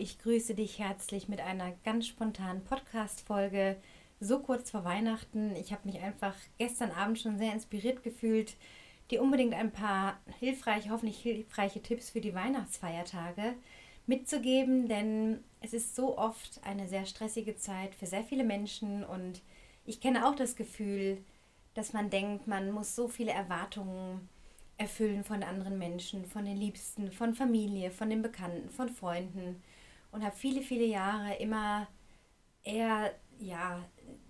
ich grüße dich herzlich mit einer ganz spontanen Podcast-Folge. So kurz vor Weihnachten. Ich habe mich einfach gestern Abend schon sehr inspiriert gefühlt, dir unbedingt ein paar hilfreiche, hoffentlich hilfreiche Tipps für die Weihnachtsfeiertage mitzugeben, denn es ist so oft eine sehr stressige Zeit für sehr viele Menschen und ich kenne auch das Gefühl, dass man denkt, man muss so viele Erwartungen erfüllen von anderen Menschen, von den Liebsten, von Familie, von den Bekannten, von Freunden und habe viele, viele Jahre immer eher, ja,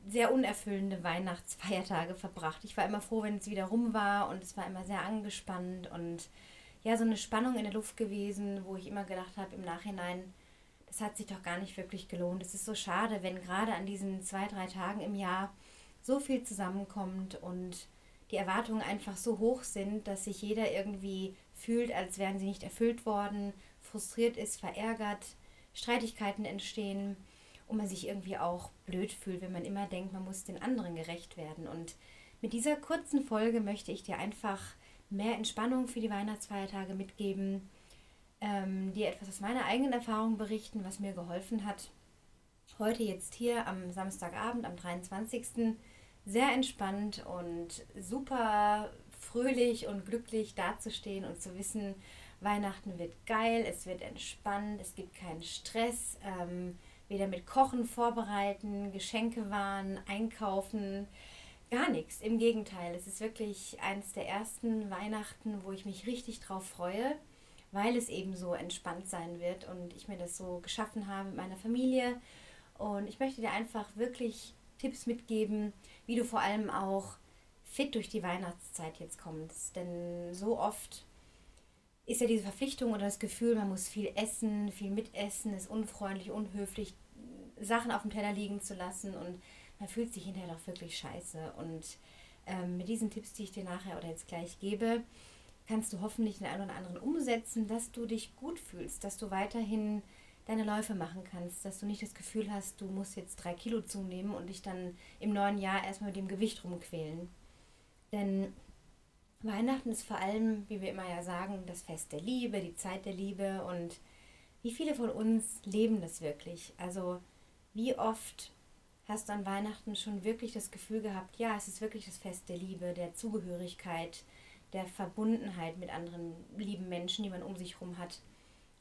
sehr unerfüllende Weihnachtsfeiertage verbracht. Ich war immer froh, wenn es wieder rum war und es war immer sehr angespannt und ja, so eine Spannung in der Luft gewesen, wo ich immer gedacht habe im Nachhinein, das hat sich doch gar nicht wirklich gelohnt. Es ist so schade, wenn gerade an diesen zwei, drei Tagen im Jahr so viel zusammenkommt und die Erwartungen einfach so hoch sind, dass sich jeder irgendwie fühlt, als wären sie nicht erfüllt worden, frustriert ist, verärgert, Streitigkeiten entstehen und man sich irgendwie auch blöd fühlt, wenn man immer denkt, man muss den anderen gerecht werden. Und mit dieser kurzen Folge möchte ich dir einfach mehr Entspannung für die Weihnachtsfeiertage mitgeben, ähm, dir etwas aus meiner eigenen Erfahrung berichten, was mir geholfen hat. Heute jetzt hier am Samstagabend, am 23 sehr entspannt und super fröhlich und glücklich dazustehen und zu wissen, Weihnachten wird geil, es wird entspannt, es gibt keinen Stress, ähm, weder mit Kochen vorbereiten, Geschenke wahren, einkaufen, gar nichts. Im Gegenteil, es ist wirklich eines der ersten Weihnachten, wo ich mich richtig drauf freue, weil es eben so entspannt sein wird und ich mir das so geschaffen habe mit meiner Familie. Und ich möchte dir einfach wirklich Tipps mitgeben, wie du vor allem auch fit durch die Weihnachtszeit jetzt kommst. Denn so oft ist ja diese Verpflichtung oder das Gefühl, man muss viel essen, viel mitessen, ist unfreundlich, unhöflich, Sachen auf dem Teller liegen zu lassen und man fühlt sich hinterher doch wirklich scheiße. Und ähm, mit diesen Tipps, die ich dir nachher oder jetzt gleich gebe, kannst du hoffentlich den einen oder anderen umsetzen, dass du dich gut fühlst, dass du weiterhin deine Läufe machen kannst, dass du nicht das Gefühl hast, du musst jetzt drei Kilo zunehmen und dich dann im neuen Jahr erstmal mit dem Gewicht rumquälen. Denn Weihnachten ist vor allem, wie wir immer ja sagen, das Fest der Liebe, die Zeit der Liebe und wie viele von uns leben das wirklich? Also wie oft hast du an Weihnachten schon wirklich das Gefühl gehabt, ja, es ist wirklich das Fest der Liebe, der Zugehörigkeit, der Verbundenheit mit anderen lieben Menschen, die man um sich herum hat.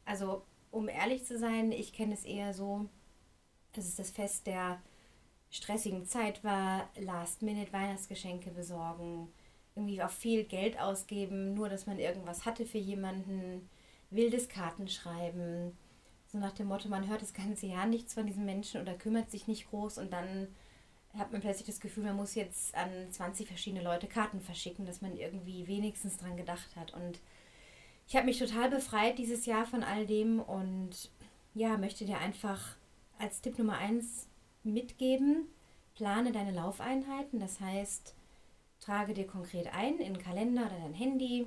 Also um ehrlich zu sein, ich kenne es eher so, dass es das Fest der stressigen Zeit war, Last-Minute-Weihnachtsgeschenke besorgen, irgendwie auch viel Geld ausgeben, nur dass man irgendwas hatte für jemanden, wildes Kartenschreiben, so nach dem Motto, man hört das ganze Jahr nichts von diesen Menschen oder kümmert sich nicht groß und dann hat man plötzlich das Gefühl, man muss jetzt an 20 verschiedene Leute Karten verschicken, dass man irgendwie wenigstens dran gedacht hat und ich habe mich total befreit dieses Jahr von all dem und ja, möchte dir einfach als Tipp Nummer eins mitgeben, plane deine Laufeinheiten. Das heißt, trage dir konkret ein in den Kalender oder dein Handy,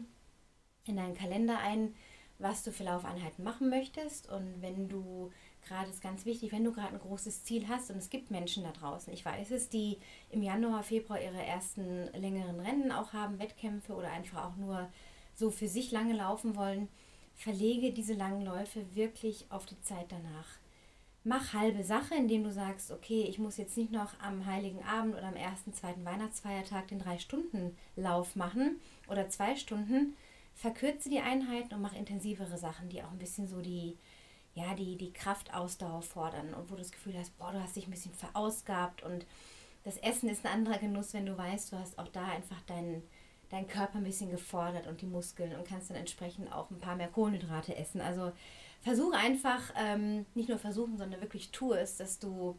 in deinen Kalender ein, was du für Laufeinheiten machen möchtest. Und wenn du gerade ist ganz wichtig, wenn du gerade ein großes Ziel hast und es gibt Menschen da draußen, ich weiß es, die im Januar, Februar ihre ersten längeren Rennen auch haben, Wettkämpfe oder einfach auch nur so für sich lange laufen wollen, verlege diese langen Läufe wirklich auf die Zeit danach. Mach halbe Sache, indem du sagst, okay, ich muss jetzt nicht noch am Heiligen Abend oder am ersten, zweiten Weihnachtsfeiertag den drei-Stunden-Lauf machen oder zwei Stunden. Verkürze die Einheiten und mach intensivere Sachen, die auch ein bisschen so die, ja, die, die Kraftausdauer fordern und wo du das Gefühl hast, boah, du hast dich ein bisschen verausgabt und das Essen ist ein anderer Genuss, wenn du weißt, du hast auch da einfach deinen dein Körper ein bisschen gefordert und die Muskeln und kannst dann entsprechend auch ein paar mehr Kohlenhydrate essen. Also versuche einfach, ähm, nicht nur versuchen, sondern wirklich tu es, dass du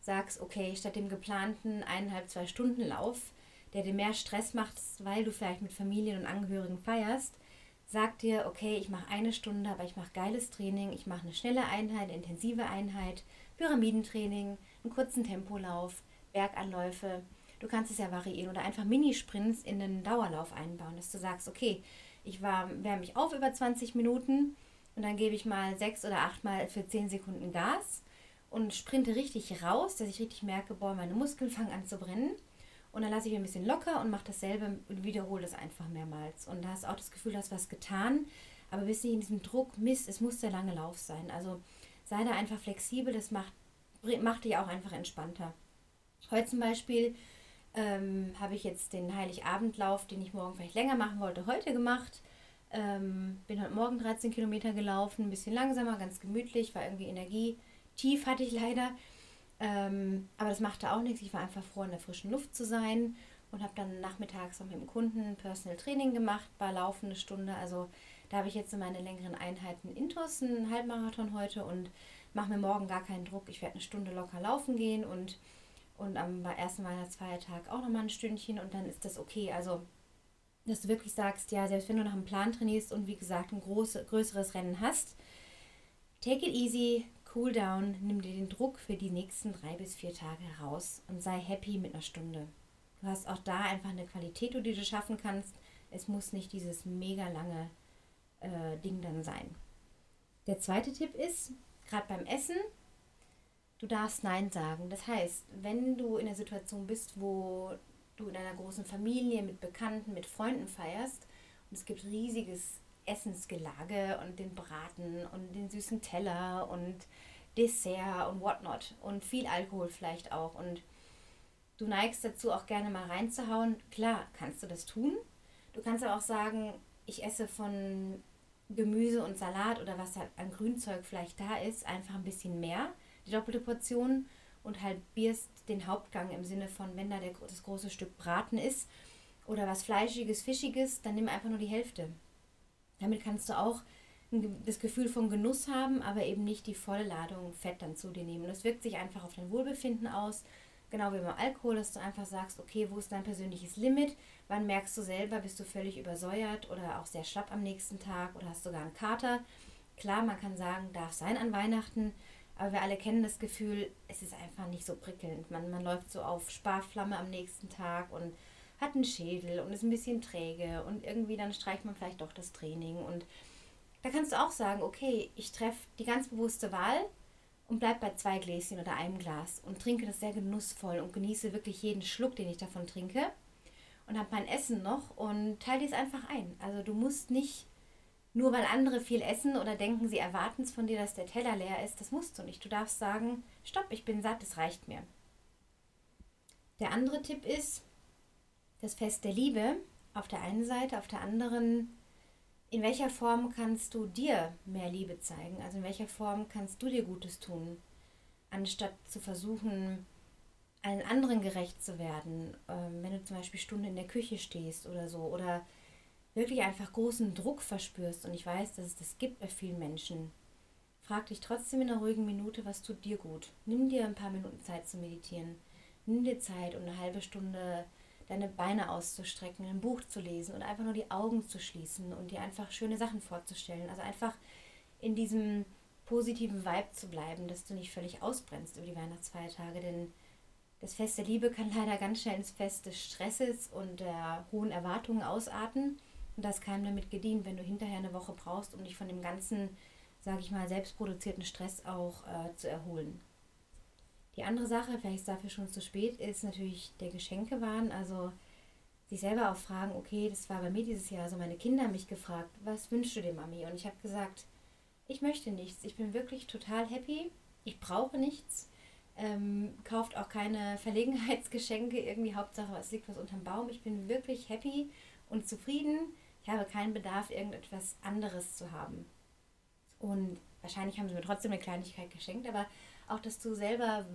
sagst, okay, statt dem geplanten eineinhalb, zwei Stunden Lauf, der dir mehr Stress macht, weil du vielleicht mit Familien und Angehörigen feierst, sag dir, okay, ich mache eine Stunde, aber ich mache geiles Training, ich mache eine schnelle Einheit, eine intensive Einheit, Pyramidentraining, einen kurzen Tempolauf, Berganläufe. Du kannst es ja variieren oder einfach Minisprints in den Dauerlauf einbauen, dass du sagst, okay, ich wärme mich auf über 20 Minuten und dann gebe ich mal sechs oder acht Mal für 10 Sekunden Gas und sprinte richtig raus, dass ich richtig merke, boah, meine Muskeln fangen an zu brennen. Und dann lasse ich ein bisschen locker und mache dasselbe und wiederhole das einfach mehrmals. Und da hast du auch das Gefühl, du hast was getan, aber bist nicht in diesem Druck, Mist, es muss der lange Lauf sein. Also sei da einfach flexibel, das macht, macht dich auch einfach entspannter. Heute zum Beispiel ähm, habe ich jetzt den Heiligabendlauf, den ich morgen vielleicht länger machen wollte, heute gemacht. Ähm, bin heute Morgen 13 Kilometer gelaufen, ein bisschen langsamer, ganz gemütlich, war irgendwie Energie. Tief hatte ich leider. Ähm, aber das machte auch nichts. Ich war einfach froh, in der frischen Luft zu sein und habe dann nachmittags noch mit dem Kunden Personal Training gemacht, war laufende Stunde. Also da habe ich jetzt in meine längeren Einheiten Intus, einen Halbmarathon heute und mache mir morgen gar keinen Druck. Ich werde eine Stunde locker laufen gehen und und am ersten Weihnachtsfeiertag auch nochmal ein Stündchen und dann ist das okay. Also, dass du wirklich sagst, ja, selbst wenn du nach einem Plan trainierst und wie gesagt ein große, größeres Rennen hast, take it easy, cool down, nimm dir den Druck für die nächsten drei bis vier Tage heraus und sei happy mit einer Stunde. Du hast auch da einfach eine Qualität, die du schaffen kannst. Es muss nicht dieses mega lange äh, Ding dann sein. Der zweite Tipp ist, gerade beim Essen, du darfst Nein sagen. Das heißt, wenn du in der Situation bist, wo du in einer großen Familie mit Bekannten, mit Freunden feierst. Und es gibt riesiges Essensgelage und den Braten und den süßen Teller und Dessert und whatnot. Und viel Alkohol vielleicht auch. Und du neigst dazu auch gerne mal reinzuhauen, klar kannst du das tun. Du kannst aber auch sagen, ich esse von Gemüse und Salat oder was halt an Grünzeug vielleicht da ist, einfach ein bisschen mehr die doppelte Portion und halbierst den Hauptgang im Sinne von, wenn da der, das große Stück Braten ist oder was Fleischiges, Fischiges, dann nimm einfach nur die Hälfte. Damit kannst du auch das Gefühl von Genuss haben, aber eben nicht die volle Ladung Fett dann zu dir nehmen. Und das wirkt sich einfach auf dein Wohlbefinden aus. Genau wie beim Alkohol, dass du einfach sagst, okay, wo ist dein persönliches Limit? Wann merkst du selber, bist du völlig übersäuert oder auch sehr schlapp am nächsten Tag oder hast sogar einen Kater? Klar, man kann sagen, darf sein an Weihnachten, aber wir alle kennen das Gefühl, es ist einfach nicht so prickelnd. Man, man läuft so auf Sparflamme am nächsten Tag und hat einen Schädel und ist ein bisschen träge und irgendwie dann streicht man vielleicht doch das Training. Und da kannst du auch sagen, okay, ich treffe die ganz bewusste Wahl und bleib bei zwei Gläschen oder einem Glas und trinke das sehr genussvoll und genieße wirklich jeden Schluck, den ich davon trinke. Und habe mein Essen noch und teile dies einfach ein. Also du musst nicht nur weil andere viel essen oder denken, sie erwarten es von dir, dass der Teller leer ist, das musst du nicht. Du darfst sagen, stopp, ich bin satt, es reicht mir. Der andere Tipp ist, das Fest der Liebe auf der einen Seite, auf der anderen, in welcher Form kannst du dir mehr Liebe zeigen? Also in welcher Form kannst du dir Gutes tun, anstatt zu versuchen, allen anderen gerecht zu werden, ähm, wenn du zum Beispiel Stunden in der Küche stehst oder so, oder wirklich einfach großen Druck verspürst, und ich weiß, dass es das gibt bei vielen Menschen, frag dich trotzdem in einer ruhigen Minute, was tut dir gut. Nimm dir ein paar Minuten Zeit zu meditieren. Nimm dir Zeit, um eine halbe Stunde deine Beine auszustrecken, ein Buch zu lesen oder einfach nur die Augen zu schließen und dir einfach schöne Sachen vorzustellen. Also einfach in diesem positiven Vibe zu bleiben, dass du nicht völlig ausbrennst über die Weihnachtsfeiertage, denn das Fest der Liebe kann leider ganz schnell ins Fest des Stresses und der hohen Erwartungen ausarten. Und das kann damit gedient, wenn du hinterher eine Woche brauchst, um dich von dem ganzen, sage ich mal, selbstproduzierten Stress auch äh, zu erholen. Die andere Sache, vielleicht ist dafür schon zu spät, ist natürlich der Geschenkewahn. Also sich selber auch fragen, okay, das war bei mir dieses Jahr so, meine Kinder haben mich gefragt, was wünschst du dir, Mami? Und ich habe gesagt, ich möchte nichts. Ich bin wirklich total happy. Ich brauche nichts. Ähm, kauft auch keine Verlegenheitsgeschenke. Irgendwie Hauptsache, es liegt was unterm Baum. Ich bin wirklich happy und zufrieden ich habe keinen Bedarf, irgendetwas anderes zu haben. Und wahrscheinlich haben sie mir trotzdem eine Kleinigkeit geschenkt, aber auch, dass du selber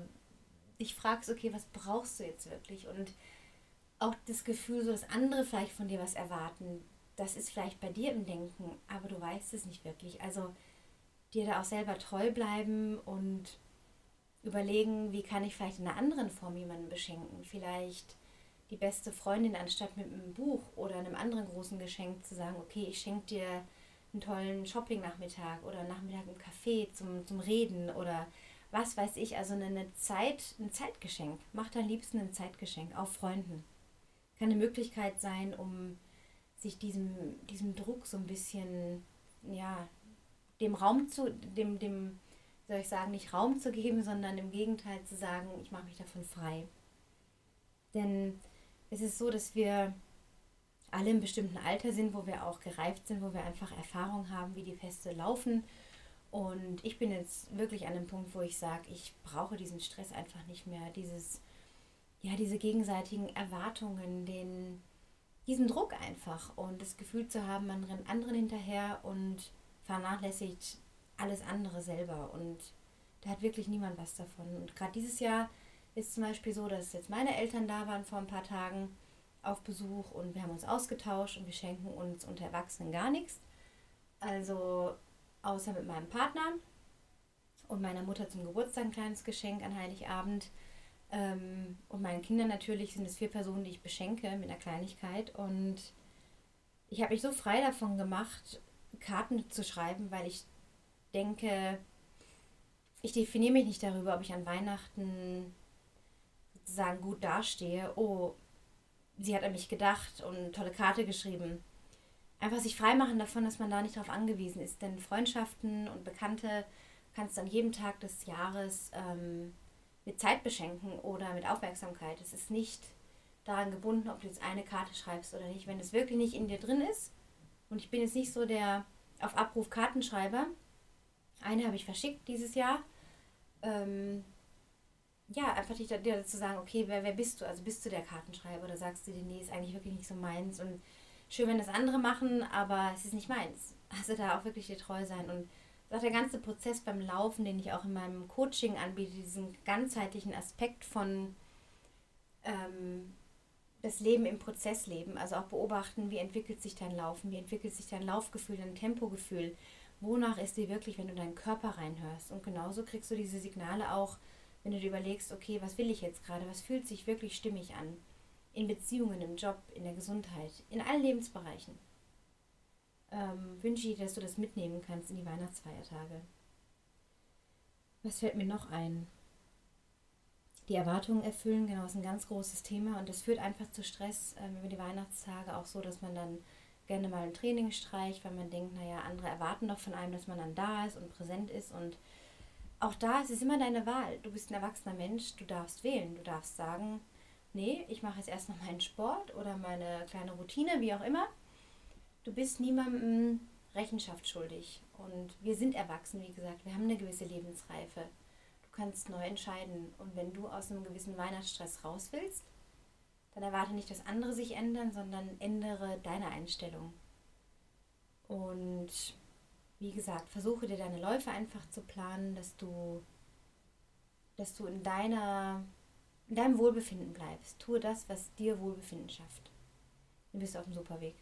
dich fragst, okay, was brauchst du jetzt wirklich? Und auch das Gefühl, so dass andere vielleicht von dir was erwarten, das ist vielleicht bei dir im Denken, aber du weißt es nicht wirklich. Also dir da auch selber treu bleiben und überlegen, wie kann ich vielleicht in einer anderen Form jemanden beschenken. Vielleicht die beste Freundin, anstatt mit einem Buch oder einem anderen großen Geschenk zu sagen, okay, ich schenke dir einen tollen Shopping-Nachmittag oder Nachmittag im Café zum, zum Reden oder was weiß ich, also eine Zeit, ein Zeitgeschenk. Mach dein Liebsten ein Zeitgeschenk, auch Freunden. Kann eine Möglichkeit sein, um sich diesem, diesem Druck so ein bisschen, ja, dem Raum zu, dem, dem, soll ich sagen, nicht Raum zu geben, sondern im Gegenteil zu sagen, ich mache mich davon frei. Denn es ist so, dass wir alle im bestimmten Alter sind, wo wir auch gereift sind, wo wir einfach Erfahrung haben, wie die Feste laufen Und ich bin jetzt wirklich an dem Punkt, wo ich sage, ich brauche diesen Stress einfach nicht mehr. Dieses, ja, diese gegenseitigen Erwartungen, den, diesen Druck einfach und das Gefühl zu haben, man rennt anderen hinterher und vernachlässigt alles andere selber. Und da hat wirklich niemand was davon. Und gerade dieses Jahr ist zum Beispiel so, dass jetzt meine Eltern da waren vor ein paar Tagen auf Besuch und wir haben uns ausgetauscht und wir schenken uns unter Erwachsenen gar nichts. Also außer mit meinem Partner und meiner Mutter zum Geburtstag ein kleines Geschenk an Heiligabend. Ähm, und meinen Kindern natürlich sind es vier Personen, die ich beschenke mit einer Kleinigkeit. Und ich habe mich so frei davon gemacht, Karten zu schreiben, weil ich denke, ich definiere mich nicht darüber, ob ich an Weihnachten sozusagen gut dastehe. Oh, sie hat an mich gedacht und eine tolle Karte geschrieben. Einfach sich freimachen davon, dass man da nicht darauf angewiesen ist. Denn Freundschaften und Bekannte kannst du an jedem Tag des Jahres ähm, mit Zeit beschenken oder mit Aufmerksamkeit. Es ist nicht daran gebunden, ob du jetzt eine Karte schreibst oder nicht. Wenn es wirklich nicht in dir drin ist, und ich bin jetzt nicht so der auf Abruf Kartenschreiber, eine habe ich verschickt dieses Jahr. Ähm, ja, einfach dich dir dazu sagen, okay, wer, wer bist du? Also bist du der Kartenschreiber oder sagst du dir, nee, ist eigentlich wirklich nicht so meins und schön, wenn das andere machen, aber es ist nicht meins. Also da auch wirklich dir treu sein und auch der ganze Prozess beim Laufen, den ich auch in meinem Coaching anbiete, diesen ganzheitlichen Aspekt von ähm, das Leben im Prozess leben, also auch beobachten, wie entwickelt sich dein Laufen, wie entwickelt sich dein Laufgefühl, dein Tempogefühl, wonach ist dir wirklich, wenn du deinen Körper reinhörst. Und genauso kriegst du diese Signale auch, wenn du dir überlegst, okay, was will ich jetzt gerade, was fühlt sich wirklich stimmig an. In Beziehungen, im Job, in der Gesundheit, in allen Lebensbereichen ähm, wünsche ich, dass du das mitnehmen kannst in die Weihnachtsfeiertage. Was fällt mir noch ein? Die Erwartungen erfüllen, genau, ist ein ganz großes Thema und das führt einfach zu Stress ähm, über die Weihnachtstage, auch so, dass man dann gerne mal ein Training streicht, weil man denkt, naja, andere erwarten doch von einem, dass man dann da ist und präsent ist und auch da ist es immer deine Wahl. Du bist ein erwachsener Mensch, du darfst wählen, du darfst sagen, nee, ich mache jetzt erst noch meinen Sport oder meine kleine Routine, wie auch immer du bist niemandem Rechenschaft schuldig. Und wir sind erwachsen, wie gesagt, wir haben eine gewisse Lebensreife. Du kannst neu entscheiden. Und wenn du aus einem gewissen Weihnachtsstress raus willst, dann erwarte nicht, dass andere sich ändern, sondern ändere deine Einstellung. Und wie gesagt, versuche dir deine Läufe einfach zu planen, dass du, dass du in deiner in deinem Wohlbefinden bleibst. Tue das, was dir Wohlbefinden schafft. Du bist auf dem Superweg.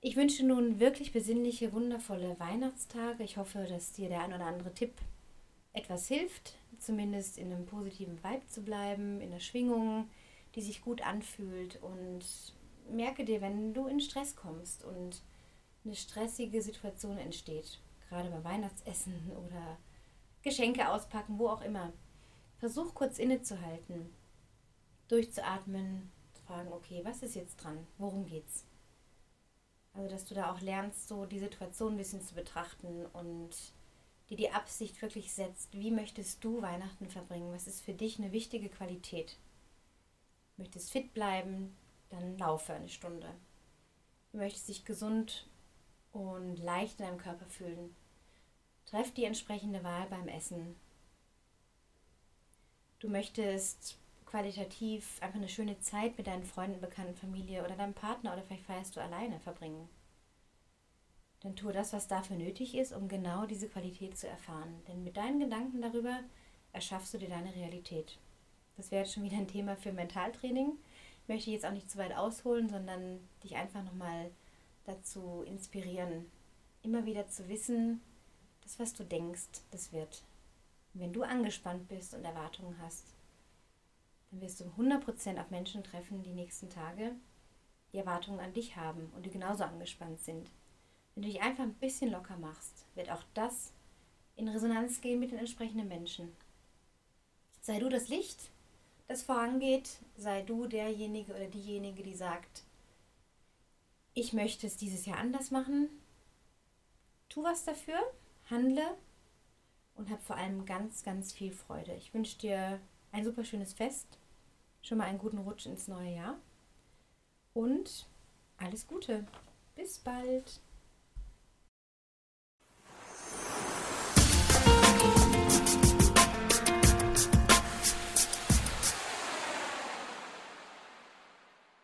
Ich wünsche nun wirklich besinnliche, wundervolle Weihnachtstage. Ich hoffe, dass dir der ein oder andere Tipp etwas hilft, zumindest in einem positiven Vibe zu bleiben, in der Schwingung, die sich gut anfühlt. Und merke dir, wenn du in Stress kommst und eine stressige Situation entsteht, gerade beim Weihnachtsessen oder Geschenke auspacken, wo auch immer, versuch kurz innezuhalten, durchzuatmen, zu fragen, okay, was ist jetzt dran? Worum geht's? Also, dass du da auch lernst, so die Situation ein bisschen zu betrachten und dir die Absicht wirklich setzt, wie möchtest du Weihnachten verbringen? Was ist für dich eine wichtige Qualität? Möchtest fit bleiben, dann laufe eine Stunde. Du möchtest dich gesund und leicht in deinem Körper fühlen. Treff die entsprechende Wahl beim Essen. Du möchtest qualitativ einfach eine schöne Zeit mit deinen Freunden, Bekannten, Familie oder deinem Partner oder vielleicht feierst du alleine verbringen. Dann tue das, was dafür nötig ist, um genau diese Qualität zu erfahren. Denn mit deinen Gedanken darüber erschaffst du dir deine Realität. Das wäre jetzt schon wieder ein Thema für Mentaltraining. Ich möchte jetzt auch nicht zu weit ausholen, sondern dich einfach nochmal dazu inspirieren, immer wieder zu wissen, das, was du denkst, das wird. Und wenn du angespannt bist und Erwartungen hast, dann wirst du 100% auf Menschen treffen die nächsten Tage, die Erwartungen an dich haben und die genauso angespannt sind. Wenn du dich einfach ein bisschen locker machst, wird auch das in Resonanz gehen mit den entsprechenden Menschen. Sei du das Licht, das vorangeht, sei du derjenige oder diejenige, die sagt, ich möchte es dieses Jahr anders machen. Tu was dafür, handle und hab vor allem ganz, ganz viel Freude. Ich wünsche dir ein super schönes Fest schon mal einen guten Rutsch ins neue Jahr und alles Gute. Bis bald.